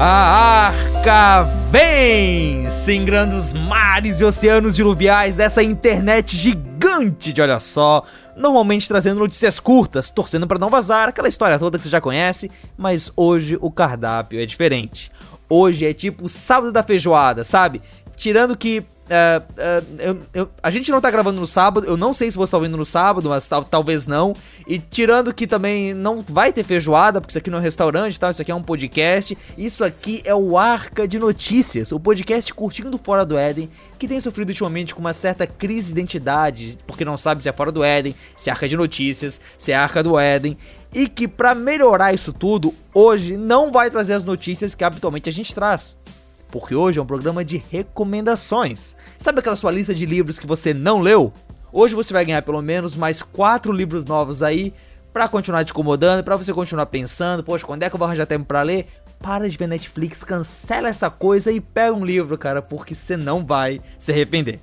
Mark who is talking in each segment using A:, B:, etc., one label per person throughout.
A: A arca vem, singrando os mares e oceanos diluviais dessa internet gigante de olha só. Normalmente trazendo notícias curtas, torcendo para não vazar, aquela história toda que você já conhece, mas hoje o cardápio é diferente. Hoje é tipo sábado da feijoada, sabe? Tirando que Uh, uh, eu, eu, a gente não tá gravando no sábado, eu não sei se você tá ouvindo no sábado, mas tal, talvez não. E tirando que também não vai ter feijoada, porque isso aqui não é um restaurante, tá? Isso aqui é um podcast. Isso aqui é o Arca de Notícias, o podcast curtinho do Fora do Éden, que tem sofrido ultimamente com uma certa crise de identidade, porque não sabe se é Fora do Éden, se é Arca de Notícias, se é Arca do Éden. E que para melhorar isso tudo, hoje não vai trazer as notícias que habitualmente a gente traz porque hoje é um programa de recomendações. Sabe aquela sua lista de livros que você não leu? Hoje você vai ganhar pelo menos mais quatro livros novos aí para continuar te incomodando, para você continuar pensando, poxa, quando é que eu vou arranjar tempo para ler? Para de ver Netflix, cancela essa coisa e pega um livro, cara, porque você não vai se arrepender.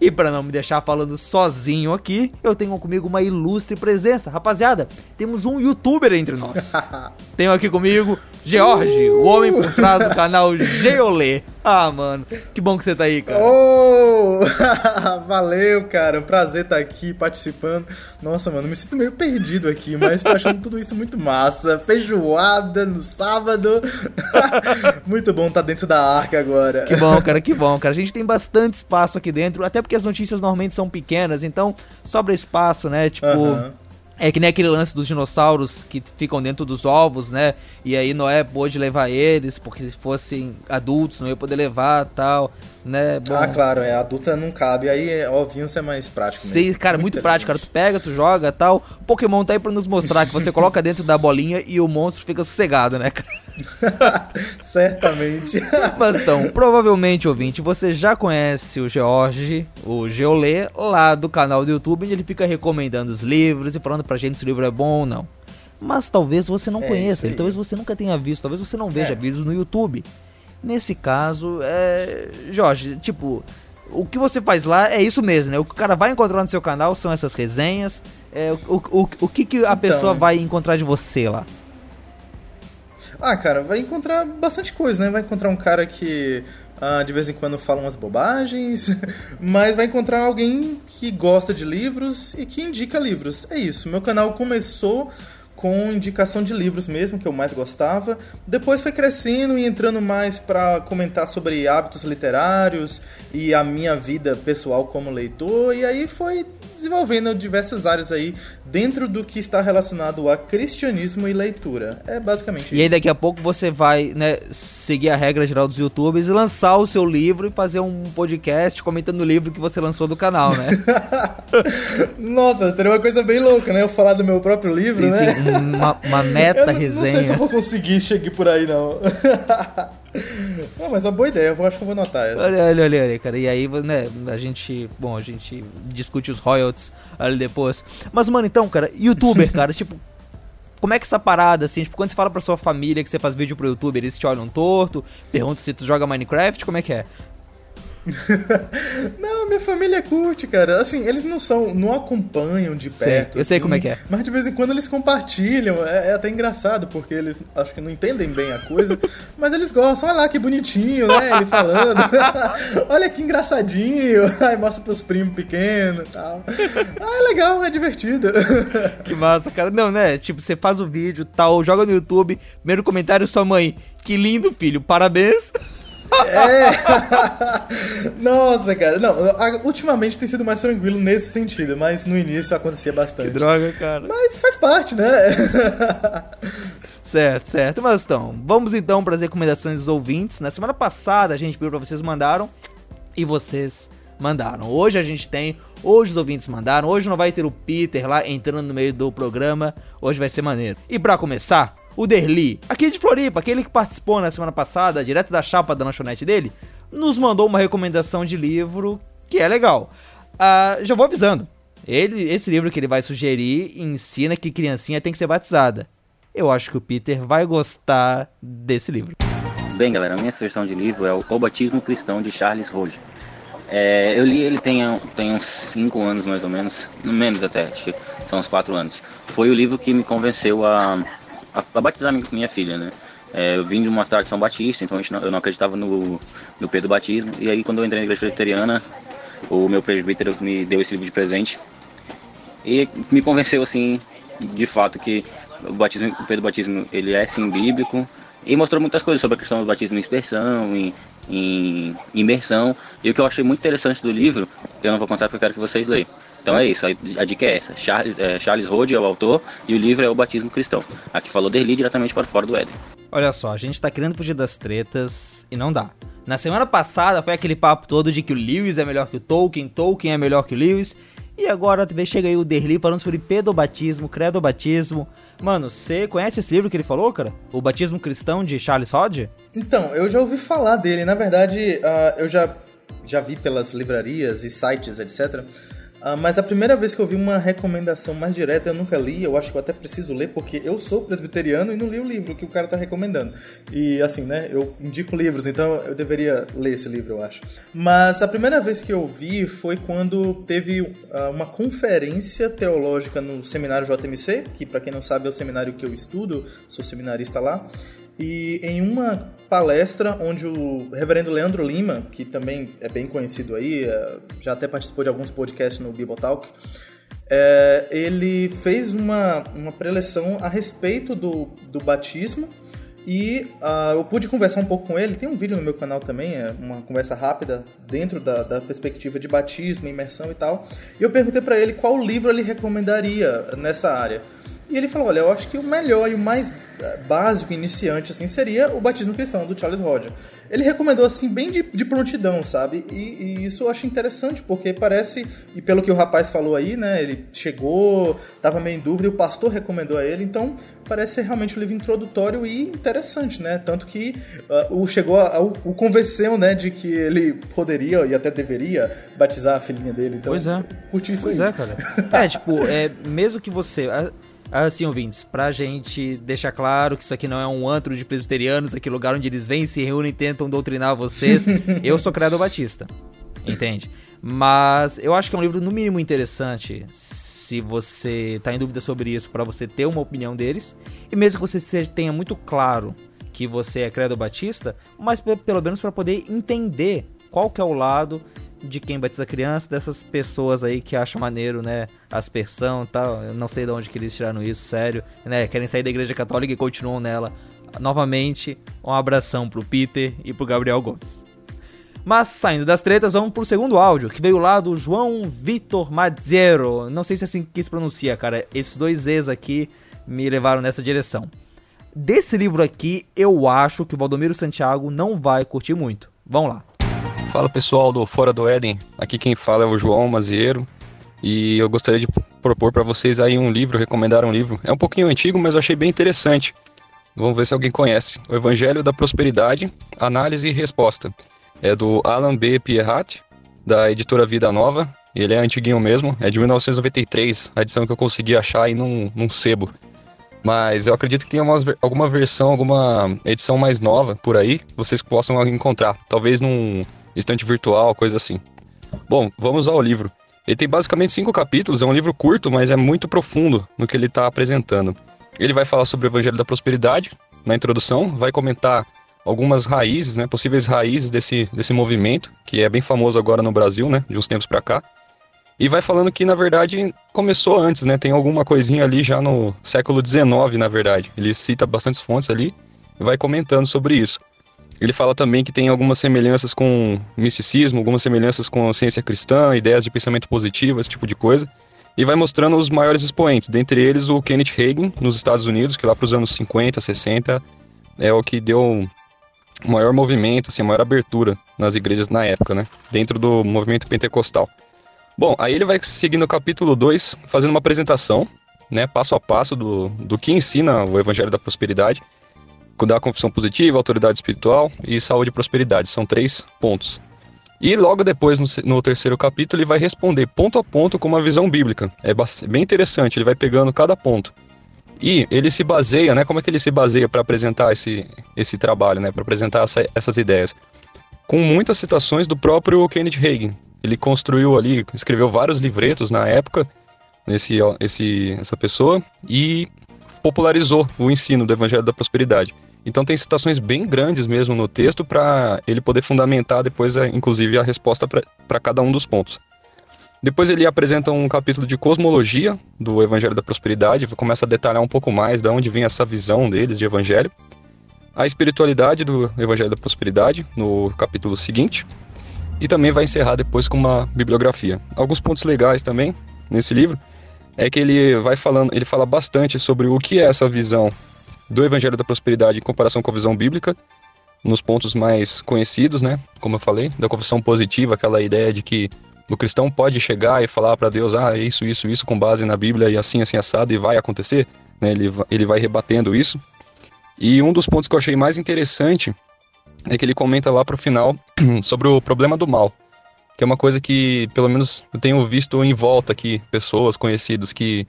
A: E para não me deixar falando sozinho aqui, eu tenho comigo uma ilustre presença. Rapaziada, temos um youtuber entre nós. tenho aqui comigo George, uh! o homem por trás do canal Geolê. Ah, mano, que bom que você tá aí, cara.
B: Oh! Valeu, cara. Prazer estar tá aqui participando. Nossa, mano, me sinto meio perdido aqui, mas tô achando tudo isso muito massa. Feijoada no sábado. muito bom estar tá dentro da arca agora.
A: Que bom, cara, que bom, cara. A gente tem bastante espaço aqui dentro, até porque as notícias normalmente são pequenas, então sobra espaço, né? Tipo. Uh -huh. É que nem aquele lance dos dinossauros que ficam dentro dos ovos, né? E aí Noé pôde levar eles, porque se fossem adultos não ia poder levar tal, né?
B: Bom, ah, claro, é, adulta não cabe, aí é, ovinhos é mais prático
A: Sim, cara, muito, muito prático, cara. Tu pega, tu joga tal. Pokémon tá aí pra nos mostrar que você coloca dentro da bolinha e o monstro fica sossegado, né, cara?
B: Certamente.
A: Mas então, provavelmente, ouvinte, você já conhece o George, o Geolê, lá do canal do YouTube, onde ele fica recomendando os livros e falando pra gente se o livro é bom ou não. Mas talvez você não é conheça ele, talvez você nunca tenha visto, talvez você não veja é. vídeos no YouTube. Nesse caso, é. Jorge, tipo, o que você faz lá é isso mesmo, né? O que o cara vai encontrar no seu canal são essas resenhas. É, o, o, o que, que a então, pessoa vai encontrar de você lá?
B: Ah, cara, vai encontrar bastante coisa, né? Vai encontrar um cara que ah, de vez em quando fala umas bobagens, mas vai encontrar alguém que gosta de livros e que indica livros. É isso. Meu canal começou com indicação de livros mesmo, que eu mais gostava. Depois foi crescendo e entrando mais para comentar sobre hábitos literários e a minha vida pessoal como leitor. E aí foi desenvolvendo diversas áreas aí dentro do que está relacionado a cristianismo e leitura. É basicamente
A: isso. E aí daqui a pouco você vai, né, seguir a regra geral dos youtubers e lançar o seu livro e fazer um podcast comentando o livro que você lançou do canal, né?
B: Nossa, teria uma coisa bem louca, né? Eu falar do meu próprio livro, sim, né?
A: Sim, uma, uma meta
B: eu
A: resenha.
B: Não sei se eu vou conseguir chegar por aí, não. Não, mas é uma boa ideia, eu acho que eu vou anotar essa.
A: Olha, olha, olha, olha, cara. E aí, né, a gente. Bom, a gente discute os royalties ali depois. Mas, mano, então, cara, youtuber, cara, tipo. Como é que essa parada, assim, tipo, quando você fala pra sua família que você faz vídeo pro YouTube, eles te olham torto, perguntam se tu joga Minecraft, como é que é?
B: não, minha família curte, cara. Assim, eles não são, não acompanham de
A: sei,
B: perto.
A: Eu sei como é que é.
B: Mas de vez em quando eles compartilham. É, é, até engraçado, porque eles acho que não entendem bem a coisa. mas eles gostam. Olha lá que bonitinho, né? Ele falando. Olha que engraçadinho. Aí mostra pros primos pequenos e tal. Ah, é legal, é divertido.
A: que massa, cara. Não, né? Tipo, você faz o vídeo tal, joga no YouTube, primeiro comentário sua mãe. Que lindo, filho. Parabéns.
B: É. Nossa, cara. Não, ultimamente tem sido mais tranquilo nesse sentido, mas no início acontecia bastante.
A: Que droga, cara.
B: Mas faz parte, né?
A: certo, certo. Mas então, vamos então para as recomendações dos ouvintes. Na semana passada a gente pediu para vocês mandaram e vocês mandaram. Hoje a gente tem, hoje os ouvintes mandaram, hoje não vai ter o Peter lá entrando no meio do programa, hoje vai ser maneiro. E para começar, o Derli, aqui de Floripa, aquele que participou na semana passada, direto da chapa da lanchonete dele, nos mandou uma recomendação de livro que é legal. Uh, já vou avisando. Ele, esse livro que ele vai sugerir ensina que criancinha tem que ser batizada. Eu acho que o Peter vai gostar desse livro.
C: Bem, galera, a minha sugestão de livro é O Batismo Cristão de Charles Roge. É, eu li ele tem, tem uns 5 anos mais ou menos, menos até, acho que são uns 4 anos. Foi o livro que me convenceu a a, batizar minha filha, né? É, eu vim de uma tradição batista, então não, eu não acreditava no, no Pedro Batismo. E aí, quando eu entrei na igreja presbiteriana, o meu presbítero me deu esse livro de presente e me convenceu, assim, de fato, que o batismo, o Pedro Batismo, ele é sim bíblico e mostrou muitas coisas sobre a questão do batismo em expersão, em, em imersão. E o que eu achei muito interessante do livro, eu não vou contar porque eu quero que vocês leiam. Então é isso, a dica é essa. Charles, é, Charles Rode é o autor e o livro é o Batismo Cristão. Aqui falou Derli diretamente para fora do Éden.
A: Olha só, a gente tá querendo fugir das tretas e não dá. Na semana passada foi aquele papo todo de que o Lewis é melhor que o Tolkien, Tolkien é melhor que o Lewis. E agora chega aí o Derli falando sobre pedobatismo, credobatismo. Mano, você conhece esse livro que ele falou, cara? O Batismo Cristão de Charles Hodge?
B: Então, eu já ouvi falar dele. Na verdade, uh, eu já, já vi pelas livrarias e sites, etc. Uh, mas a primeira vez que eu vi uma recomendação mais direta eu nunca li, eu acho que eu até preciso ler, porque eu sou presbiteriano e não li o livro que o cara tá recomendando. E assim, né, eu indico livros, então eu deveria ler esse livro, eu acho. Mas a primeira vez que eu vi foi quando teve uh, uma conferência teológica no seminário JMC, que para quem não sabe é o seminário que eu estudo, sou seminarista lá. E em uma palestra onde o reverendo Leandro Lima, que também é bem conhecido aí, é, já até participou de alguns podcasts no Bibotalk, é, ele fez uma, uma preleção a respeito do, do batismo e uh, eu pude conversar um pouco com ele. Tem um vídeo no meu canal também, é uma conversa rápida dentro da, da perspectiva de batismo, imersão e tal. E eu perguntei para ele qual livro ele recomendaria nessa área. E ele falou: Olha, eu acho que o melhor e o mais eh, básico, iniciante, assim, seria o Batismo Cristão, do Charles Roger. Ele recomendou, assim, bem de, de prontidão, sabe? E, e, isso eu acho interessante, porque parece, e pelo que o rapaz falou aí, né? Ele chegou, tava meio em dúvida e o pastor recomendou a ele, então parece ser realmente um livro introdutório e interessante, né? Tanto que uh, o chegou a, o, o convenceu, né, de que ele poderia e até deveria batizar a filhinha dele. Então,
A: pois é.
B: Curti isso
A: pois
B: aí.
A: é, cara. é, tipo, é, mesmo que você. Assim, ouvintes, pra gente deixar claro que isso aqui não é um antro de presbiterianos, aqui é lugar onde eles vêm, se reúnem e tentam doutrinar vocês. eu sou Credo Batista, entende? Mas eu acho que é um livro no mínimo interessante se você tá em dúvida sobre isso, para você ter uma opinião deles. E mesmo que você tenha muito claro que você é Credo Batista, mas pelo menos para poder entender qual que é o lado de quem batiza criança, dessas pessoas aí que acham maneiro, né, aspersão e tal. Eu não sei de onde que eles tiraram isso, sério, né? Querem sair da igreja católica e continuam nela. Novamente, um abração pro Peter e pro Gabriel Gomes. Mas saindo das tretas, vamos pro segundo áudio, que veio lá do João Vitor Mazziero. Não sei se é assim que se pronuncia, cara. Esses dois Z's aqui me levaram nessa direção. Desse livro aqui, eu acho que o Valdomiro Santiago não vai curtir muito. Vamos lá.
D: Fala pessoal do Fora do Éden, aqui quem fala é o João Mazieiro e eu gostaria de propor para vocês aí um livro, recomendar um livro. É um pouquinho antigo, mas eu achei bem interessante. Vamos ver se alguém conhece. O Evangelho da Prosperidade, Análise e Resposta. É do Alan B. Pierrat, da editora Vida Nova. Ele é antiguinho mesmo, é de 1993, a edição que eu consegui achar aí num, num sebo. Mas eu acredito que umas, alguma versão, alguma edição mais nova por aí, vocês possam encontrar. Talvez num estante virtual, coisa assim. Bom, vamos ao livro. Ele tem basicamente cinco capítulos, é um livro curto, mas é muito profundo no que ele está apresentando. Ele vai falar sobre o Evangelho da Prosperidade na introdução, vai comentar algumas raízes, né, possíveis raízes desse, desse movimento, que é bem famoso agora no Brasil, né, de uns tempos para cá. E vai falando que, na verdade, começou antes, né, tem alguma coisinha ali já no século XIX, na verdade. Ele cita bastantes fontes ali e vai comentando sobre isso. Ele fala também que tem algumas semelhanças com misticismo, algumas semelhanças com a ciência cristã, ideias de pensamento positivo, esse tipo de coisa. E vai mostrando os maiores expoentes, dentre eles o Kenneth Hagin, nos Estados Unidos, que lá para os anos 50, 60, é o que deu o maior movimento, assim, a maior abertura nas igrejas na época, né? Dentro do movimento pentecostal. Bom, aí ele vai seguindo o capítulo 2, fazendo uma apresentação, né, passo a passo do, do que ensina o Evangelho da Prosperidade da confissão positiva, autoridade espiritual e saúde e prosperidade. São três pontos. E logo depois, no, no, terceiro capítulo, ele vai responder ponto a ponto com uma visão bíblica. É bem interessante, ele vai pegando cada ponto. E ele se baseia, né? Como é que ele se baseia para apresentar esse, esse trabalho, né? Para apresentar essa, essas ideias? Com muitas citações do próprio Kenneth Hagin. Ele construiu ali, escreveu vários livretos na época, nesse, esse, essa pessoa, e popularizou o ensino do Evangelho da Prosperidade. Então tem citações bem grandes mesmo no texto para ele poder fundamentar depois, inclusive, a resposta para cada um dos pontos. Depois ele apresenta um capítulo de cosmologia do Evangelho da Prosperidade, começa a detalhar um pouco mais de onde vem essa visão deles de Evangelho. A espiritualidade do Evangelho da Prosperidade, no capítulo seguinte. E também vai encerrar depois com uma bibliografia. Alguns pontos legais também nesse livro é que ele vai falando, ele fala bastante sobre o que é essa visão do Evangelho da Prosperidade em comparação com a visão bíblica, nos pontos mais conhecidos, né? Como eu falei, da confissão positiva, aquela ideia de que o cristão pode chegar e falar para Deus, ah, isso, isso, isso, com base na Bíblia e assim, assim, assado, e vai acontecer, né? Ele, ele vai rebatendo isso. E um dos pontos que eu achei mais interessante é que ele comenta lá pro final sobre o problema do mal, que é uma coisa que, pelo menos, eu tenho visto em volta aqui, pessoas conhecidos que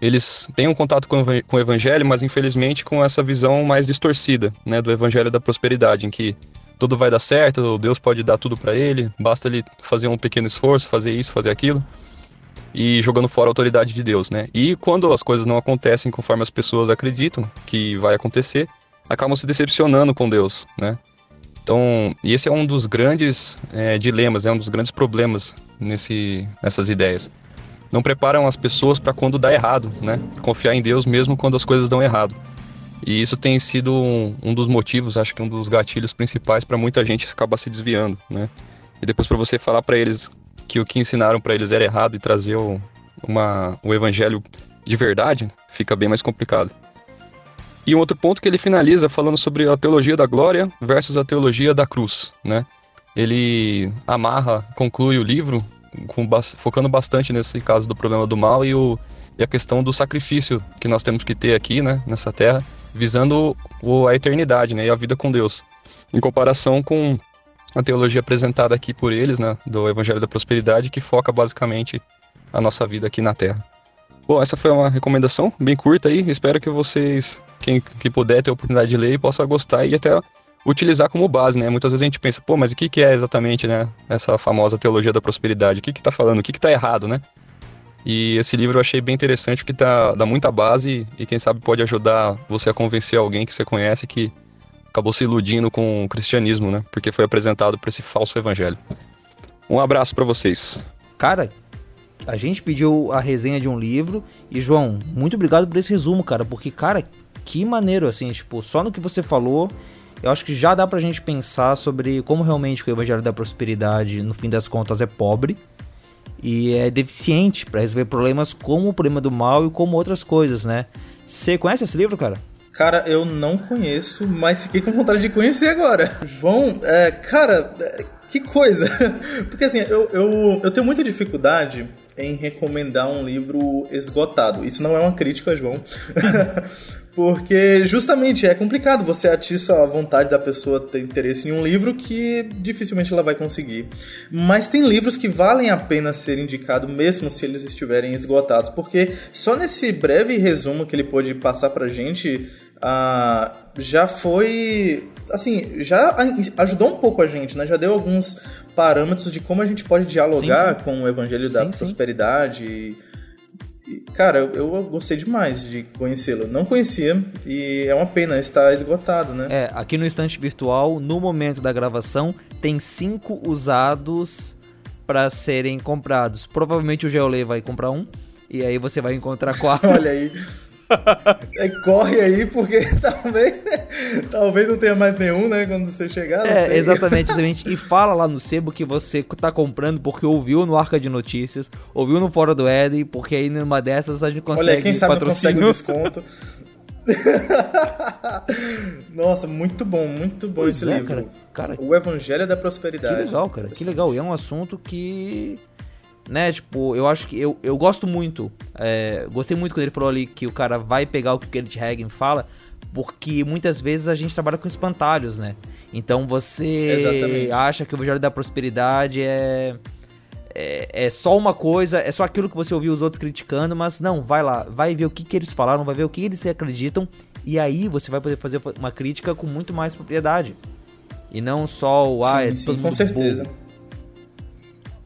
D: eles têm um contato com o evangelho, mas infelizmente com essa visão mais distorcida, né, do evangelho da prosperidade, em que tudo vai dar certo, Deus pode dar tudo para ele, basta ele fazer um pequeno esforço, fazer isso, fazer aquilo, e jogando fora a autoridade de Deus, né? E quando as coisas não acontecem conforme as pessoas acreditam que vai acontecer, acabam se decepcionando com Deus, né? Então, esse é um dos grandes é, dilemas, é um dos grandes problemas nesse, nessas ideias. Não preparam as pessoas para quando dá errado, né? Confiar em Deus mesmo quando as coisas dão errado. E isso tem sido um, um dos motivos, acho que um dos gatilhos principais para muita gente acabar se desviando, né? E depois para você falar para eles que o que ensinaram para eles era errado e trazer o, uma, o evangelho de verdade, fica bem mais complicado. E um outro ponto que ele finaliza falando sobre a teologia da glória versus a teologia da cruz, né? Ele amarra, conclui o livro com, focando bastante nesse caso do problema do mal e, o, e a questão do sacrifício que nós temos que ter aqui, né, nessa terra, visando o, a eternidade, né, e a vida com Deus. Em comparação com a teologia apresentada aqui por eles, né, do Evangelho da Prosperidade, que foca basicamente a nossa vida aqui na Terra. Bom, essa foi uma recomendação bem curta aí. Espero que vocês, quem, quem puder ter a oportunidade de ler, possa gostar e até utilizar como base, né? Muitas vezes a gente pensa, pô, mas o que, que é exatamente, né? Essa famosa teologia da prosperidade? O que que tá falando? O que que tá errado, né? E esse livro eu achei bem interessante porque tá, dá muita base e quem sabe pode ajudar você a convencer alguém que você conhece que acabou se iludindo com o cristianismo, né? Porque foi apresentado por esse falso evangelho. Um abraço para vocês.
A: Cara, a gente pediu a resenha de um livro e, João, muito obrigado por esse resumo, cara, porque, cara, que maneiro, assim, tipo, só no que você falou, eu acho que já dá pra gente pensar sobre como realmente o Evangelho da Prosperidade, no fim das contas, é pobre e é deficiente para resolver problemas como o problema do mal e como outras coisas, né? Você conhece esse livro, cara?
B: Cara, eu não conheço, mas fiquei com vontade de conhecer agora. João, é, cara, é, que coisa! Porque assim, eu, eu, eu tenho muita dificuldade em recomendar um livro esgotado. Isso não é uma crítica, João. Porque justamente é complicado você atiça a vontade da pessoa ter interesse em um livro que dificilmente ela vai conseguir. Mas tem livros que valem a pena ser indicado mesmo se eles estiverem esgotados, porque só nesse breve resumo que ele pôde passar pra gente, uh, já foi assim, já ajudou um pouco a gente, né? Já deu alguns parâmetros de como a gente pode dialogar sim, sim. com o evangelho da sim, prosperidade. E, cara, eu, eu, gostei demais de conhecê-lo. Não conhecia e é uma pena estar esgotado, né?
A: É, aqui no estante virtual, no momento da gravação, tem cinco usados para serem comprados. Provavelmente o Geolê vai comprar um. E aí você vai encontrar quatro.
B: Olha aí. É, corre aí, porque talvez, talvez não tenha mais nenhum, né? Quando você chegar.
A: É, exatamente, exatamente. E fala lá no sebo que você tá comprando porque ouviu no Arca de Notícias, ouviu no Fora do Éden, porque aí numa dessas a gente consegue
B: Olha, quem sabe patrocínio. consegue um desconto. Nossa, muito bom, muito bom pois esse é, livro. Cara, cara, o Evangelho da Prosperidade.
A: Que legal, cara, que legal. E é um assunto que né? Tipo, eu acho que eu, eu gosto muito. É, gostei muito quando ele falou ali que o cara vai pegar o que o Kenneth Hagen fala, porque muitas vezes a gente trabalha com espantalhos, né? Então você Exatamente. acha que o Evangelho da Prosperidade é, é, é, só uma coisa, é só aquilo que você ouviu os outros criticando, mas não, vai lá, vai ver o que, que eles falaram, vai ver o que eles acreditam, e aí você vai poder fazer uma crítica com muito mais propriedade. E não só o ah, sim, é
B: sim, com certeza.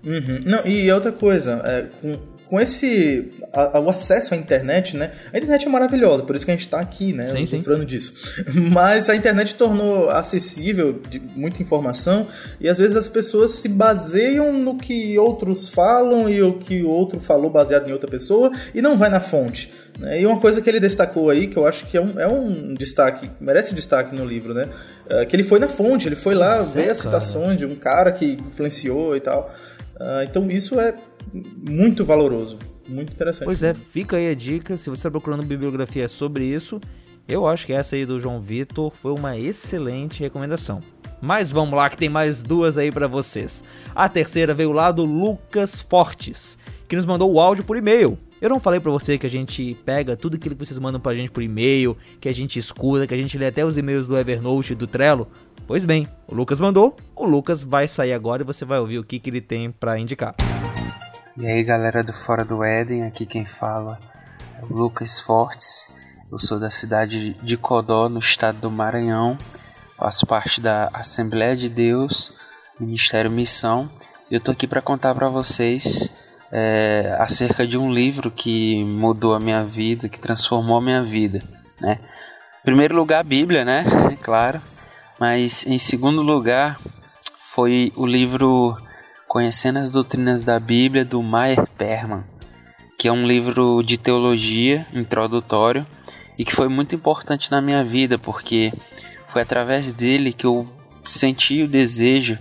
B: Uhum. Não, e outra coisa, é, com, com esse a, o acesso à internet, né? A internet é maravilhosa, por isso que a gente está aqui, né?
A: Sim, sim.
B: Falando disso. Mas a internet tornou acessível de muita informação e às vezes as pessoas se baseiam no que outros falam e o que o outro falou baseado em outra pessoa e não vai na fonte. Né? E uma coisa que ele destacou aí, que eu acho que é um, é um destaque, merece destaque no livro, né? É que ele foi na fonte, ele foi lá
A: Pois é,
B: ver as citações de um cara que influenciou e tal. Ah, então isso é muito valoroso, muito interessante.
A: Pois é, fica aí a dica. Se você está procurando bibliografia sobre isso, eu acho que essa aí do João Vitor foi uma excelente recomendação. Mas vamos lá, que tem mais duas aí pra vocês. A terceira veio lá do Lucas Fortes, que nos mandou o áudio por e-mail. Eu não falei pra você que a gente pega tudo aquilo que vocês mandam pra gente por e-mail, que a gente escuta, que a gente lê até os e-mails do Evernote e do Trello? Pois bem, o Lucas mandou, o Lucas vai sair agora e você vai ouvir o que, que ele tem pra indicar.
E: E aí galera do Fora do Éden, aqui quem fala é o Lucas Fortes. Eu sou da cidade de Codó, no estado do Maranhão. Faço parte da Assembleia de Deus, Ministério Missão. E eu tô aqui para contar para vocês é, acerca de um livro que mudou a minha vida, que transformou a minha vida, né? Em primeiro lugar, a Bíblia, né? Claro. Mas em segundo lugar, foi o livro Conhecendo as Doutrinas da Bíblia, do Meyer Perman, que é um livro de teologia introdutório e que foi muito importante na minha vida, porque foi através dele que eu senti o desejo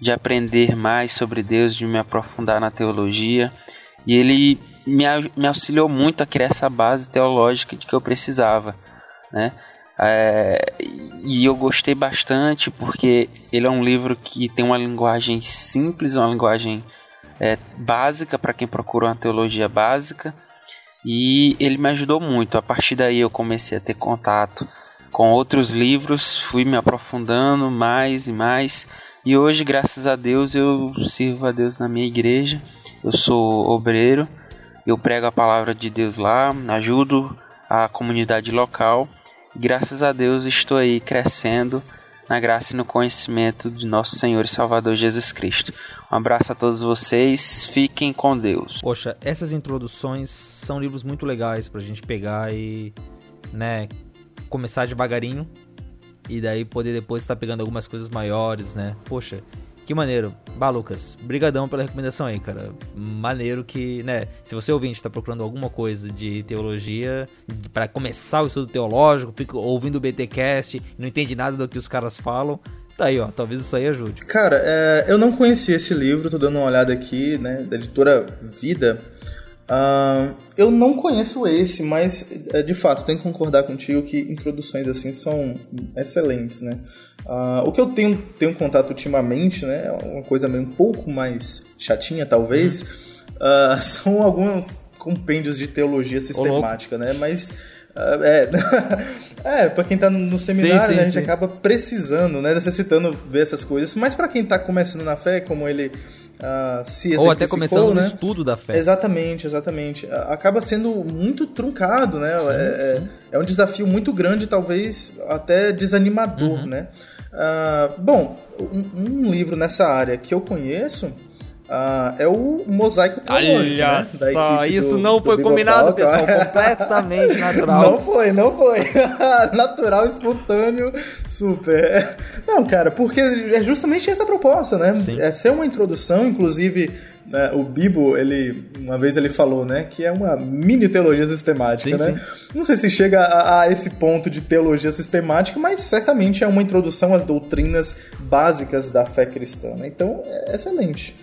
E: de aprender mais sobre Deus, de me aprofundar na teologia, e ele me, me auxiliou muito a criar essa base teológica de que eu precisava, né? É, e eu gostei bastante porque ele é um livro que tem uma linguagem simples, uma linguagem é, básica para quem procura uma teologia básica e ele me ajudou muito. A partir daí eu comecei a ter contato com outros livros, fui me aprofundando mais e mais e hoje, graças a Deus, eu sirvo a Deus na minha igreja. Eu sou obreiro, eu prego a palavra de Deus lá, ajudo a comunidade local. Graças a Deus estou aí crescendo na graça e no conhecimento de nosso Senhor e Salvador Jesus Cristo. Um abraço a todos vocês, fiquem com Deus.
A: Poxa, essas introduções são livros muito legais pra gente pegar e, né, começar devagarinho e daí poder depois estar pegando algumas coisas maiores, né? Poxa, que maneiro. Bah, Lucas, brigadão pela recomendação aí, cara. Maneiro que, né, se você ouvinte tá procurando alguma coisa de teologia pra começar o estudo teológico, fica ouvindo o BTcast, não entende nada do que os caras falam, tá aí, ó, talvez isso aí ajude.
B: Cara, é, eu não conhecia esse livro, tô dando uma olhada aqui, né, da editora Vida. Ah, eu não conheço esse, mas é, de fato tenho que concordar contigo que introduções assim são excelentes, né? Ah, o que eu tenho, tenho contato ultimamente, né, é uma coisa meio um pouco mais chatinha talvez, ah, são alguns compêndios de teologia sistemática, né? Mas ah, é, é para quem tá no seminário,
A: sim,
B: né, a gente
A: sim.
B: acaba precisando, né, necessitando ver essas coisas. Mas para quem tá começando na fé, como ele ah, se
A: Ou até começando no
B: né?
A: estudo da fé.
B: Exatamente, exatamente. Acaba sendo muito truncado, né?
A: Sim,
B: é,
A: sim.
B: é um desafio muito grande, talvez até desanimador,
A: Uhum.
B: né? Ah, bom, um, um livro nessa área que eu conheço ah, é o Mosaico Teológico.
A: Olha
B: né?
A: Só, isso
B: do-
A: não
B: do
A: foi combinado, pessoal. Completamente natural.
B: Não foi, não foi. Natural, espontâneo, super. Não, cara, porque é justamente essa a proposta, né?
A: Sim.
B: É ser uma introdução, inclusive né, o Bibo, ele uma vez ele falou, né, que é uma mini teologia sistemática,
A: Sim,
B: né? Não sei se chega a, a esse ponto de teologia sistemática, mas certamente é uma introdução às doutrinas básicas da fé cristã. né? Então, é excelente.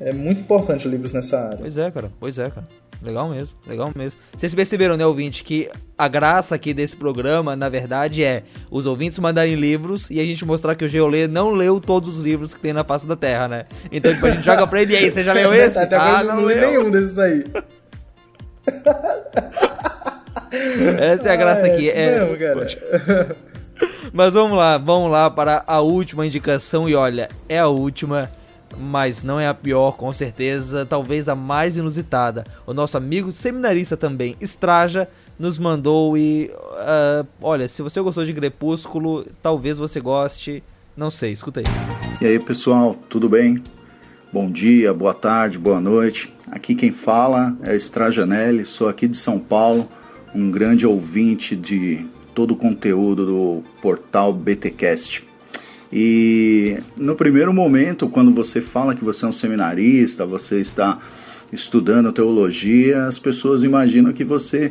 B: É muito importante livros nessa área.
A: Pois é, cara. Pois é, cara. Legal mesmo, legal mesmo. Vocês perceberam, né, ouvinte, que a graça aqui desse programa, na verdade, é os ouvintes mandarem livros e a gente mostrar que o Geolê não leu todos os livros que tem na face da Terra, né? Então, tipo, a gente joga pra ele, e aí, você já leu esse?
B: Até
A: ah,
B: agora não li
A: leu.
B: nenhum desses aí.
A: Essa é a graça
B: Ah,
A: aqui.
B: isso
A: É...
B: mesmo, cara.
A: Mas vamos lá, vamos lá para a última indicação. E olha, é a última, mas não é a pior, com certeza. Talvez a mais inusitada. O nosso amigo seminarista também, Estraja, nos mandou e. ah, olha, se você gostou de Crepúsculo, talvez você goste. Não sei, escuta aí.
F: E aí pessoal, tudo bem? Bom dia, boa tarde, boa noite. Aqui quem fala é Strajanelli, sou aqui de São Paulo, um grande ouvinte de todo o conteúdo do portal BTcast. E no primeiro momento, quando você fala que você é um seminarista, você está estudando teologia, as pessoas imaginam que você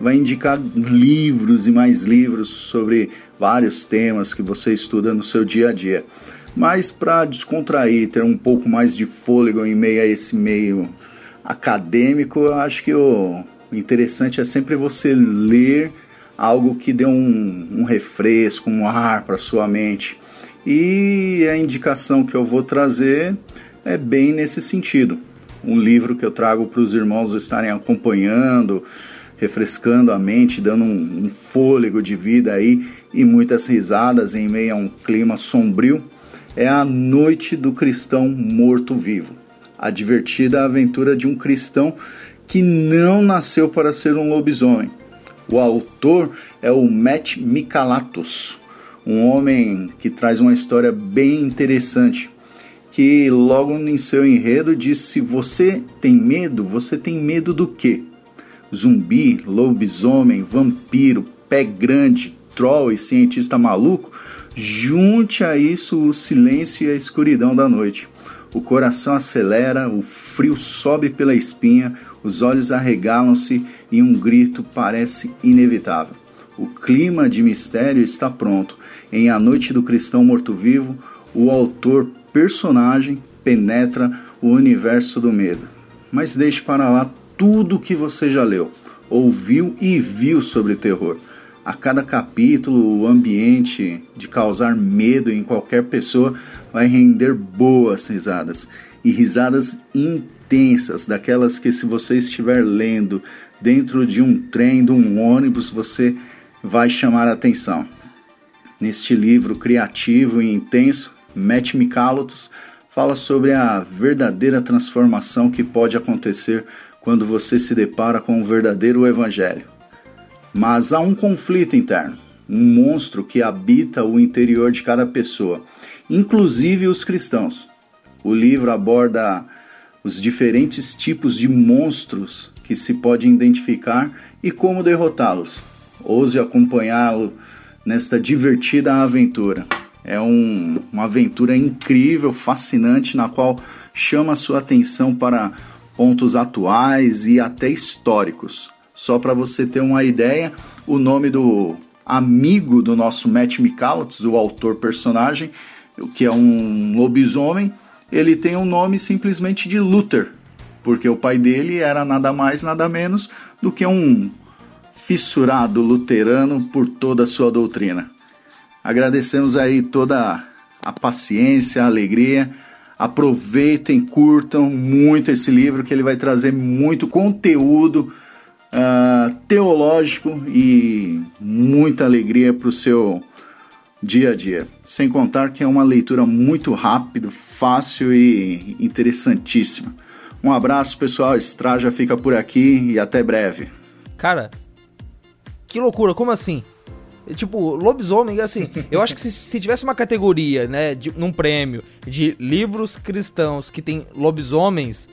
F: vai indicar livros e mais livros sobre vários temas que você estuda no seu dia a dia. Mas para descontrair, ter um pouco mais de fôlego em meio a esse meio acadêmico, eu acho que o interessante é sempre você ler algo que dê um, um refresco, um ar para sua mente. E a indicação que eu vou trazer é bem nesse sentido. Um livro que eu trago para os irmãos estarem acompanhando, refrescando a mente, dando um, um fôlego de vida aí e muitas risadas em meio a um clima sombrio, é A Noite do Cristão Morto-Vivo. A divertida aventura de um cristão que não nasceu para ser um lobisomem. O autor é o Matt Mikalatos, um homem que traz uma história bem interessante, que logo em seu enredo diz: se você tem medo, você tem medo do quê? Zumbi, lobisomem, vampiro, pé grande, troll e cientista maluco? Junte a isso o silêncio e a escuridão da noite. O coração acelera, o frio sobe pela espinha, os olhos arregalam-se e um grito parece inevitável. O clima de mistério está pronto. Em A Noite do Cristão Morto-Vivo, o autor personagem penetra o universo do medo. Mas deixe para lá tudo o que você já leu, ouviu e viu sobre terror. A cada capítulo, o ambiente de causar medo em qualquer pessoa vai render boas risadas e risadas intensas, daquelas que, se você estiver lendo dentro de um trem, de um ônibus, você vai chamar a atenção. Neste livro criativo e intenso, Matt Mikalotos fala sobre a verdadeira transformação que pode acontecer quando você se depara com o verdadeiro evangelho. Mas há um conflito interno, um monstro que habita o interior de cada pessoa, inclusive os cristãos. O livro aborda os diferentes tipos de monstros que se pode identificar e como derrotá-los. Ouse acompanhá-lo nesta divertida aventura. É um, uma aventura incrível, fascinante, na qual chama sua atenção para pontos atuais e até históricos. Só para você ter uma ideia, o nome do amigo do nosso Matt Mikalots, o autor personagem, que é um lobisomem, ele tem um nome simplesmente de Luther, porque o pai dele era nada mais, nada menos do que um fissurado luterano por toda a sua doutrina. Agradecemos aí toda a paciência, a alegria. Aproveitem, curtam muito esse livro que ele vai trazer muito conteúdo uh, teológico e muita alegria para o seu dia a dia. Sem contar que é uma leitura muito rápida, fácil e interessantíssima. Um abraço, pessoal. Estraja fica por aqui e até breve.
A: Cara, que loucura, como assim? Tipo, lobisomem, assim, eu acho que se, se tivesse uma categoria, né, de, num prêmio de livros cristãos que tem lobisomens,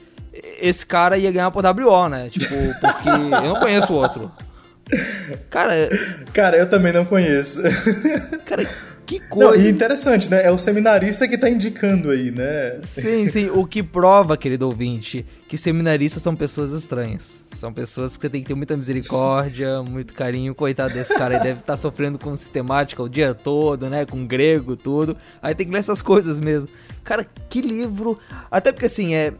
A: esse cara ia ganhar por WO, né? Tipo, porque eu não conheço outro. Cara.
B: Cara, eu também não conheço.
A: Cara, que coisa. Não,
B: e interessante, né? É o seminarista que tá indicando aí, né?
A: Sim, sim. O que prova, querido ouvinte, que seminaristas são pessoas estranhas. São pessoas que você tem que ter muita misericórdia, muito carinho. Coitado desse cara aí, deve estar tá sofrendo com sistemática o dia todo, né? Com grego, tudo. Aí tem que ler essas coisas mesmo. Cara, que livro. Até porque, assim, é.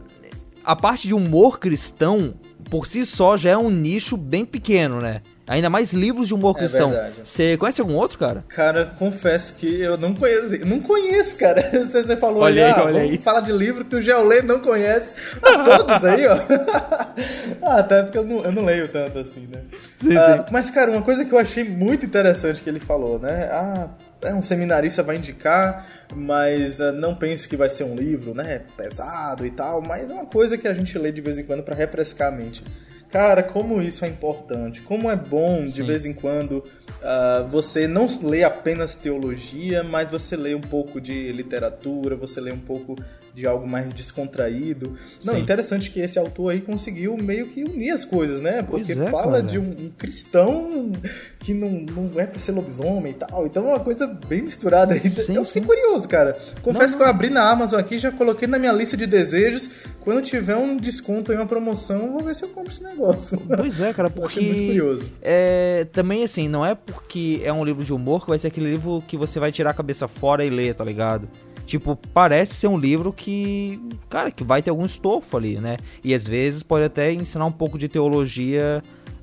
A: A parte de humor cristão, por si só, já é um nicho bem pequeno, né? Ainda mais livros de humor é cristão. Você conhece algum outro, cara?
B: Cara, confesso que eu não conheço. Não conheço, cara. Você falou
A: olha
B: aí,
A: ah, olha aí.
B: fala de livro que o Geolê não conhece. Ah, todos aí, ó. ah, até porque eu não, eu não leio tanto assim, né? Sim, ah, sim. Mas, cara, uma coisa que eu achei muito interessante que ele falou, né? Ah, é um seminarista vai indicar, mas uh, não pense que vai ser um livro, né, pesado e tal, mas é uma coisa que a gente lê de vez em quando para refrescar a mente. Cara, como isso é importante, como é bom de Sim. vez em quando Uh, você não lê apenas teologia, mas você lê um pouco de literatura, você lê um pouco de algo mais descontraído. Não, Sim. interessante que esse autor aí conseguiu meio que unir as coisas, né? Porque é, fala cara. de um, um, cristão que não, não é pra ser lobisomem e tal. Então é uma coisa bem misturada aí. Sim, eu fiquei sim. curioso, cara. Confesso não, que eu abri na Amazon aqui, já coloquei na minha lista de desejos. Quando tiver um desconto e uma promoção, eu vou ver se eu compro esse negócio.
A: Pois é, cara, porque. muito curioso. É, também assim, não é porque é um livro de humor que vai ser aquele livro que você vai tirar a cabeça fora e ler, tá ligado? Tipo, parece ser um livro que, cara, que vai ter algum estofo ali, né? E às vezes pode até ensinar um pouco de teologia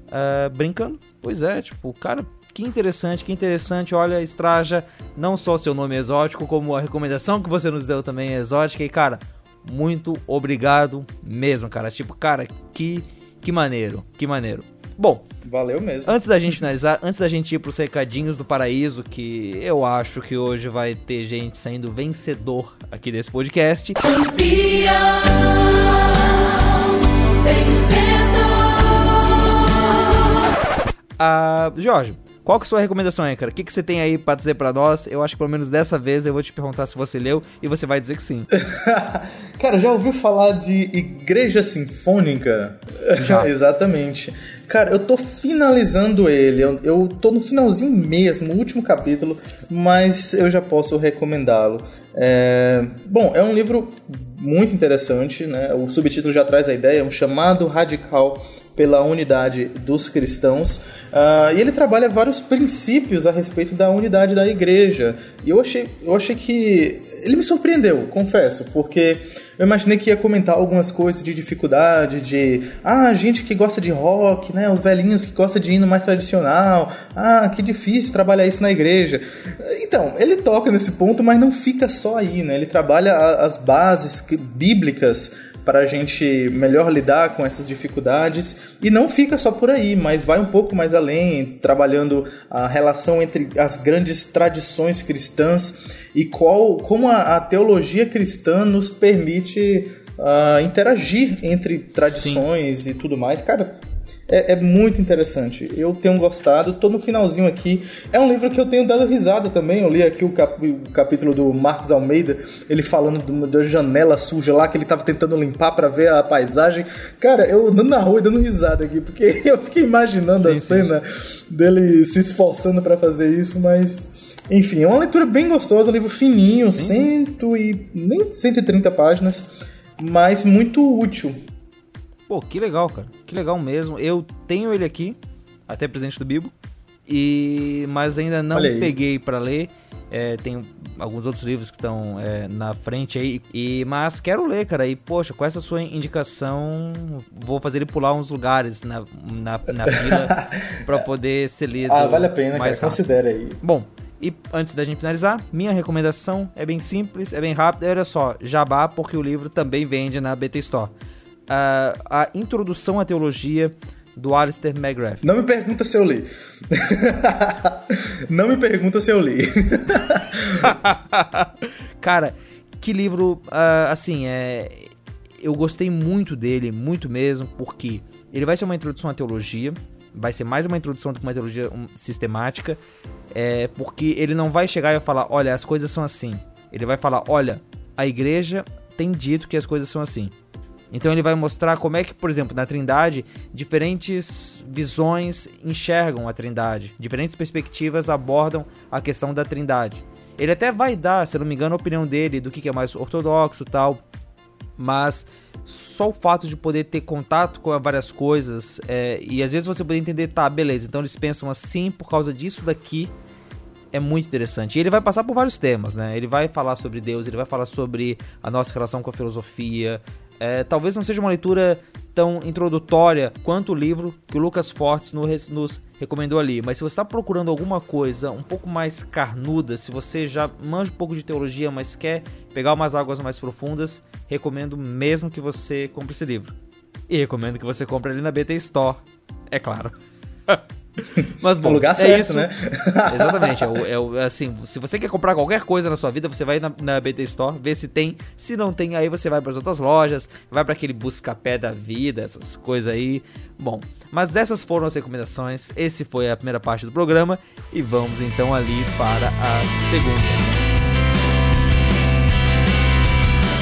A: uh, brincando. Pois é, tipo, cara, que interessante, que interessante. Olha, Estraja, não só seu nome é exótico, como a recomendação que você nos deu também é exótica. E, cara, muito obrigado mesmo, cara. Tipo, cara, que, que maneiro, que maneiro. Bom,
B: valeu mesmo.
A: Antes da gente finalizar, antes da gente ir pros recadinhos do paraíso, que eu acho que hoje vai ter gente saindo vencedor aqui desse podcast. Campeão, vencedor. Ah, Jorge, qual que é a sua recomendação aí, cara? O que, que você tem aí para dizer para nós? Eu acho que pelo menos dessa vez eu vou te perguntar se você leu e você vai dizer que sim.
B: cara, já ouviu falar de Igreja Sinfônica?
A: Já.
B: Exatamente. Cara, eu tô finalizando ele. Eu, eu tô no finalzinho mesmo, último capítulo, mas eu já posso recomendá-lo. É... Bom, é um livro muito interessante, né? O subtítulo já traz a ideia, é um chamado radical pela unidade dos cristãos. Uh, e ele trabalha vários princípios a respeito da unidade da igreja. E eu achei, eu achei que. Ele me surpreendeu, confesso, porque eu imaginei que ia comentar algumas coisas de dificuldade, de. Ah, gente que gosta de rock, né? Os velhinhos que gostam de hino mais tradicional. Ah, que difícil trabalhar isso na igreja. Então, ele toca nesse ponto, mas não fica só aí, né? Ele trabalha as bases bíblicas para a gente melhor lidar com essas dificuldades e não fica só por aí, mas vai um pouco mais além, trabalhando a relação entre as grandes tradições cristãs e qual, como a, a teologia cristã nos permite uh, interagir entre tradições Sim. e tudo mais. Cara, é, é, muito interessante. Eu tenho gostado, tô no finalzinho aqui. É um livro que eu tenho dado risada também. Eu li aqui o, cap, o capítulo do Marcos Almeida, ele falando do, da janela suja lá que ele tava tentando limpar para ver a paisagem. Cara, eu andando na rua e dando risada aqui, porque eu fiquei imaginando sim, a cena sim. dele se esforçando para fazer isso, mas. Enfim, é uma leitura bem gostosa, um livro fininho, sim, cento e nem 130 páginas, mas muito útil
A: Pô, que legal, cara. Que legal mesmo. Eu tenho ele aqui, até presente do Bibo, e mas ainda não peguei para ler. É, tem alguns outros livros que estão é, na frente aí, e, mas quero ler, cara. E, poxa, com essa sua indicação, vou fazer ele pular uns lugares na, na, na fila para poder ser lido.
B: Ah, vale a pena, mais cara. Considera aí.
A: Bom, e antes da gente finalizar, minha recomendação é bem simples, é bem rápida. Olha só, jabá, porque o livro também vende na BT Store a, a introdução à teologia do Alistair McGrath.
B: Não me pergunta se eu li. Não me pergunta se eu li.
A: Cara, que livro, uh, assim, é, eu gostei muito dele, muito mesmo, porque ele vai ser uma introdução à teologia, vai ser mais uma introdução do que uma teologia sistemática, é, porque ele não vai chegar e falar, olha, as coisas são assim. Ele vai falar, olha, a igreja tem dito que as coisas são assim. Então ele vai mostrar como é que, por exemplo, na Trindade, diferentes visões enxergam a Trindade, diferentes perspectivas abordam a questão da Trindade. Ele até vai dar, se não me engano, a opinião dele do que é mais ortodoxo tal, mas só o fato de poder ter contato com várias coisas é, e às vezes você poder entender, tá, beleza, então eles pensam assim por causa disso daqui é muito interessante. E ele vai passar por vários temas, né? Ele vai falar sobre Deus, ele vai falar sobre a nossa relação com a filosofia, é, talvez não seja uma leitura tão introdutória quanto o livro que o Lucas Fortes nos, recomendou ali, mas se você está procurando alguma coisa um pouco mais carnuda, se você já manja um pouco de teologia, mas quer pegar umas águas mais profundas, recomendo mesmo que você compre esse livro. E recomendo que você compre ele na BT Store, é claro. Mas bom,
B: No lugar
A: é
B: certo,
A: isso.
B: né?
A: Exatamente. É, o- é assim, se você quer comprar qualquer coisa na sua vida, você vai na, na BT Store, vê se tem. Se não tem, aí você vai para as outras lojas, vai para aquele busca-pé da vida, essas coisas aí. Bom, mas essas foram as recomendações. Esse foi a primeira parte do programa e vamos então ali para a segunda.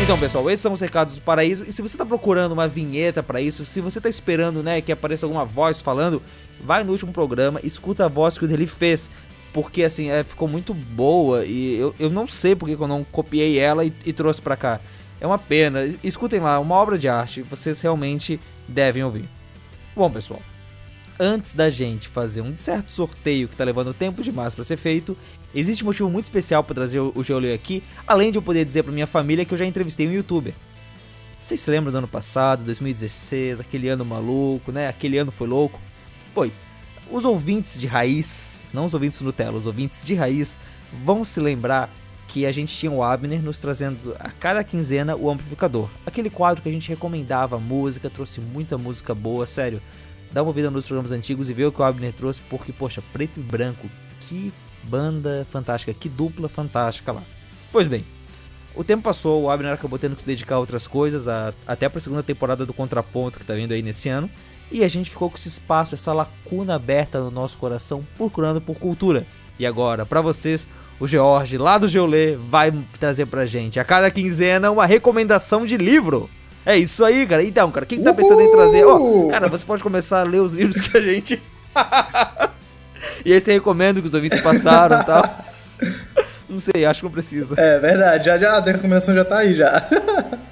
A: Então, pessoal, esses são os recados do Paraíso. E se você tá procurando uma vinheta pra isso, se você tá esperando, né, que apareça alguma voz falando, vai no último programa, escuta a voz que o Deli fez. Porque, assim, é, ficou muito boa e eu, eu não sei porque que eu não copiei ela e, e trouxe pra cá. É uma pena. Es- Escutem lá, uma obra de arte. Vocês realmente devem ouvir. Bom, pessoal, antes da gente fazer um certo sorteio que tá levando tempo demais pra ser feito, existe um motivo muito especial pra trazer o Geoleu aqui, além de eu poder dizer pra minha família que eu já entrevistei um youtuber. Vocês se lembram do ano passado, 2016, aquele ano maluco, né? Aquele ano foi louco? Pois, os ouvintes de raiz, não os ouvintes Nutella, os ouvintes de raiz, vão se lembrar que a gente tinha o Abner nos trazendo a cada quinzena o amplificador. Aquele quadro que a gente recomendava música, trouxe muita música boa, sério. Dá uma ouvida nos programas antigos e vê o que o Abner trouxe, porque, poxa, preto e branco, que banda fantástica, que dupla fantástica lá. Pois bem, o tempo passou, o Abner acabou tendo que se dedicar a outras coisas, a- até para a segunda temporada do Contraponto que tá vindo aí nesse ano. E a gente ficou com esse espaço, essa lacuna aberta no nosso coração, procurando por cultura. E agora, para vocês, o George, lá do Geolê, vai trazer pra gente a cada quinzena uma recomendação de livro. É isso aí, cara. Então, cara, quem tá pensando em trazer? Ó,
B: Uhul!
A: cara, você pode começar a ler os livros que a gente. e aí você recomenda que os ouvintes passaram e tal. Não sei, acho que não precisa.
B: É verdade, já, já, a recomendação já tá aí já.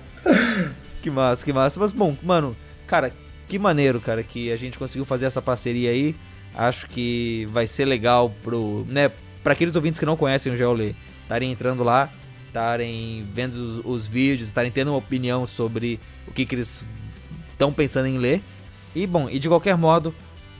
A: Que massa, que massa. Mas bom, mano, cara, que maneiro, cara, que a gente conseguiu fazer essa parceria aí. Acho que vai ser legal pro, né, para aqueles ouvintes que não conhecem o Geolê, estarem entrando lá, estarem vendo os, os vídeos, estarem tendo uma opinião sobre o que, que eles estão pensando em ler. E bom, e de qualquer modo,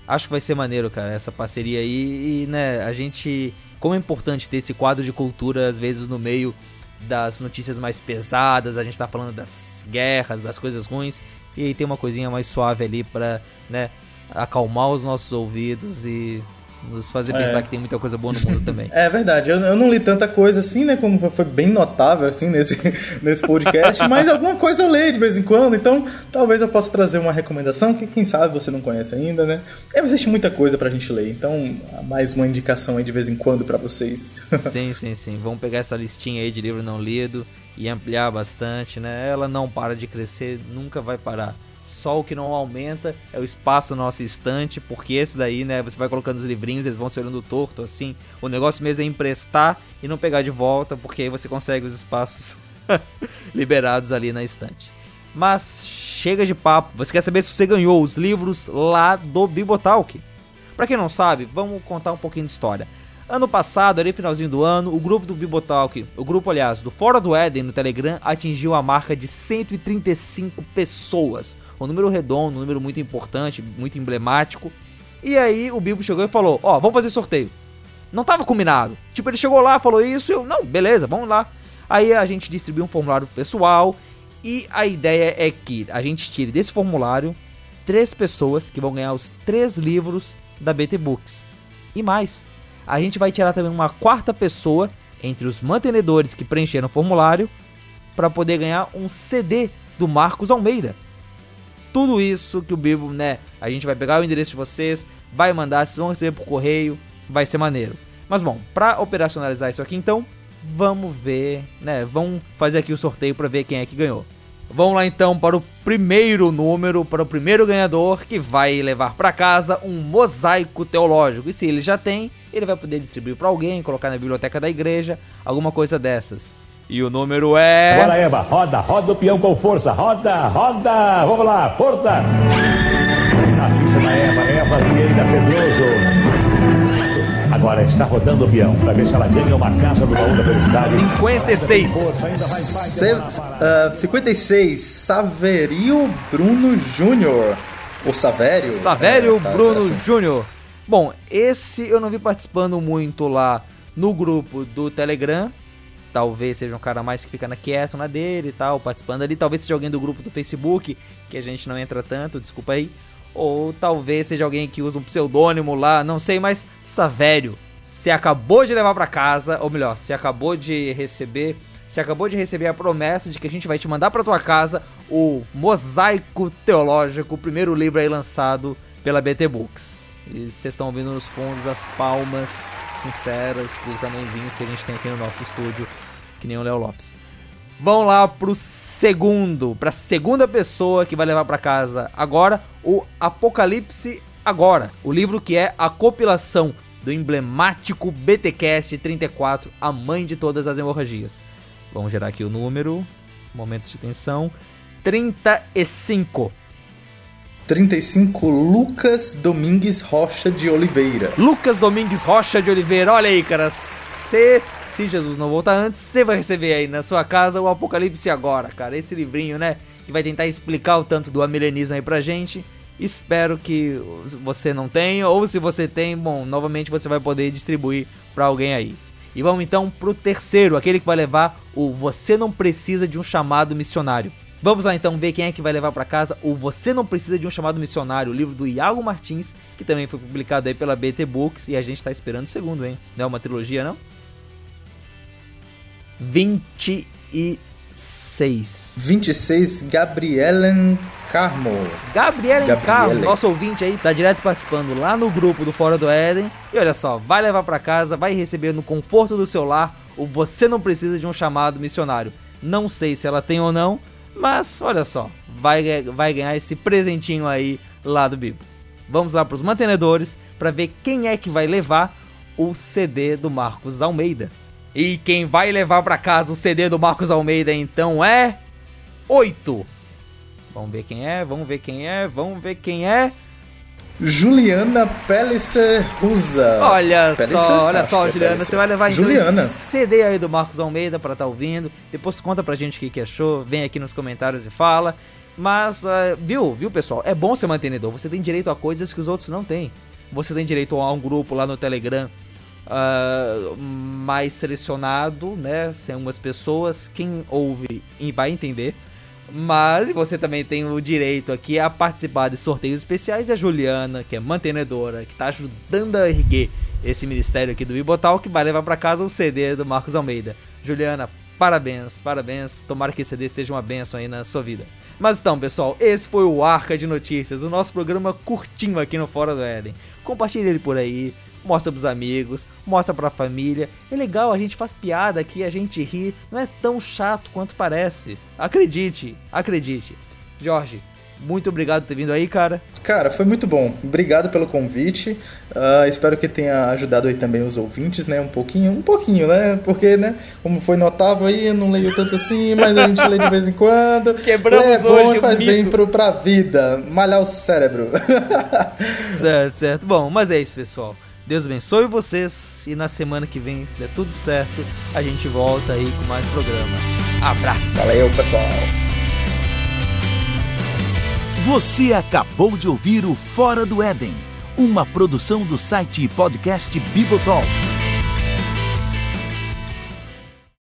A: acho que vai ser maneiro, cara, essa parceria aí. E, né, a gente. Como é importante ter esse quadro de cultura, às vezes, no meio das notícias mais pesadas, a gente tá falando das guerras, das coisas ruins, e aí tem uma coisinha mais suave ali pra, né, acalmar os nossos ouvidos e nos fazer
B: É.
A: pensar que tem muita coisa boa no mundo também.
B: É verdade, eu, eu não li tanta coisa assim, né? Como foi bem notável assim nesse, nesse podcast, mas alguma coisa eu leio de vez em quando, então talvez eu possa trazer uma recomendação que quem sabe você não conhece ainda, né? É, existe muita coisa pra gente ler, então mais uma indicação aí de vez em quando pra vocês.
A: sim, sim, sim. Vamos pegar essa listinha aí de livro não lido e ampliar bastante, né? Ela não para de crescer, nunca vai parar. Só o que não aumenta é o espaço no nosso estante, porque esse daí, né, você vai colocando os livrinhos, eles vão se olhando torto, assim. O negócio mesmo é emprestar e não pegar de volta, porque aí você consegue os espaços liberados ali na estante. Mas chega de papo, você quer saber se você ganhou os livros lá do Bibotalk? Pra quem não sabe, vamos contar um pouquinho de história. Ano passado, ali finalzinho do ano, o grupo do Bibotalk, o grupo, aliás, do Fora do Éden no Telegram, atingiu a marca de 135 pessoas. Um número redondo, um número muito importante, muito emblemático. E aí o Bibo chegou e falou: Ó, vamos fazer sorteio. Não tava combinado. Tipo, ele chegou lá, falou isso, eu, não, beleza, vamos lá. Aí a gente distribuiu um formulário pessoal. E a ideia é que a gente tire desse formulário três pessoas que vão ganhar os três livros da BT Books. E mais, a gente vai tirar também uma quarta pessoa entre os mantenedores que preencheram o formulário para poder ganhar um CD do Marcos Almeida. Tudo isso que o Bibo, né? A gente vai pegar o endereço de vocês, vai mandar, vocês vão receber por correio, vai ser maneiro. Mas bom, para operacionalizar isso aqui então, vamos ver, né? Vamos fazer aqui o sorteio para ver quem é que ganhou. Vamos lá então para o primeiro número, para o primeiro ganhador que vai levar para casa um mosaico teológico. E se ele já tem, ele vai poder distribuir para alguém, colocar na biblioteca da igreja, alguma coisa dessas. E o número é.
G: Bora, Eva, roda, roda o peão com força, roda, roda, vamos lá, força! Na ficha da Eva, Eva Vieira Pedroso. Agora está rodando o peão para ver se ela ganha uma casa do baú da felicidade.
A: 56.
G: Força, ainda vai, vai,
B: Se- ah, 56, Saverio Bruno Júnior. O Savério?
A: Savério
B: É, tá,
A: Bruno
B: assim.
A: Júnior. Bom, esse eu não vi participando muito lá no grupo do Telegram. Talvez seja um cara mais que fica na quieto na dele e tal, participando ali. Talvez seja alguém do grupo do Facebook, que a gente não entra tanto, desculpa aí. Ou talvez seja alguém que usa um pseudônimo lá, não sei, mas Savério, você acabou de levar para casa, ou melhor, você acabou de receber, você acabou de receber a promessa de que a gente vai te mandar para tua casa o Mosaico Teológico, o primeiro livro aí lançado pela BT Books. E vocês estão ouvindo nos fundos as palmas sinceras dos anõezinhos que a gente tem aqui no nosso estúdio, que nem o Léo Lopes. Vão lá pro segundo, pra segunda pessoa que vai levar para casa agora o Apocalipse Agora, o livro que é a compilação do emblemático BTcast 34, a mãe de todas as hemorragias. Vamos gerar aqui o número, momentos de tensão, 35.
B: 35 Lucas Domingues Rocha de Oliveira.
A: Lucas Domingues Rocha de Oliveira, olha aí, cara, você se Jesus não voltar antes, você vai receber aí na sua casa o Apocalipse Agora, cara. Esse livrinho, né? Que vai tentar explicar o tanto do amilenismo aí pra gente. Espero que você não tenha, ou se você tem, bom, novamente você vai poder distribuir para alguém aí. E vamos então pro terceiro, aquele que vai levar o Você Não Precisa de um Chamado Missionário. Vamos lá então ver quem é que vai levar para casa o Você Não Precisa de um Chamado Missionário, o livro do Iago Martins, que também foi publicado aí pela BT Books e a gente tá esperando o segundo, hein? Não é uma trilogia, não? 26.
B: 26 Gabrielen Carmo.
A: Gabriela Carmo, nosso ouvinte aí, tá direto participando lá no grupo do Fora do Éden. E olha só, vai levar para casa, vai receber no conforto do seu lar o Você Não Precisa de um Chamado Missionário. Não sei se ela tem ou não, mas olha só, vai, vai ganhar esse presentinho aí lá do Bibo. Vamos lá pros mantenedores para ver quem é que vai levar o CD do Marcos Almeida. E quem vai levar para casa o CD do Marcos Almeida então é 8. Vamos ver quem é, vamos ver quem é, vamos ver quem é.
B: Juliana Pellicer Rusa.
A: Olha Pellicer, só, olha só, é Juliana, você vai levar então
B: Juliana.
A: CD aí do Marcos Almeida para estar tá ouvindo. Depois conta pra gente o que, que achou, vem aqui nos comentários e fala. Mas, uh, viu, viu, pessoal? É bom ser mantenedor. Você tem direito a coisas que os outros não têm. Você tem direito a um grupo lá no Telegram uh, mais selecionado, né? Sem algumas pessoas. Quem ouve vai entender. Mas você também tem o direito aqui a participar de sorteios especiais. E a Juliana, que é mantenedora, que está ajudando a erguer esse ministério aqui do Bibotal, que vai levar para casa o CD do Marcos Almeida. Juliana, parabéns, parabéns. Tomara que esse CD seja uma benção aí na sua vida. Mas então, pessoal, esse foi o Arca de Notícias, o nosso programa curtinho aqui no Fora do Éden. Compartilhe ele por aí, mostra pros amigos, mostra pra família. É legal, a gente faz piada aqui, a gente ri, não é tão chato quanto parece. Acredite, acredite. Jorge, muito obrigado por ter vindo aí, cara.
B: Cara, foi muito bom. Obrigado pelo convite. Uh, espero que tenha ajudado aí também os ouvintes, né? Um pouquinho, um pouquinho, né? Porque, né? Como foi notável aí, eu não leio tanto assim, mas a gente lê de vez em quando.
A: Quebramos é bom hoje
B: faz bem pro, pra vida. Malhar o cérebro.
A: certo, certo. Bom, mas é isso, pessoal. Deus abençoe vocês e na semana que vem, se der tudo certo, a gente volta aí com mais programa. Abraço.
B: Valeu, pessoal.
H: Você acabou de ouvir o Fora do Éden, uma produção do site e podcast Bibotalk.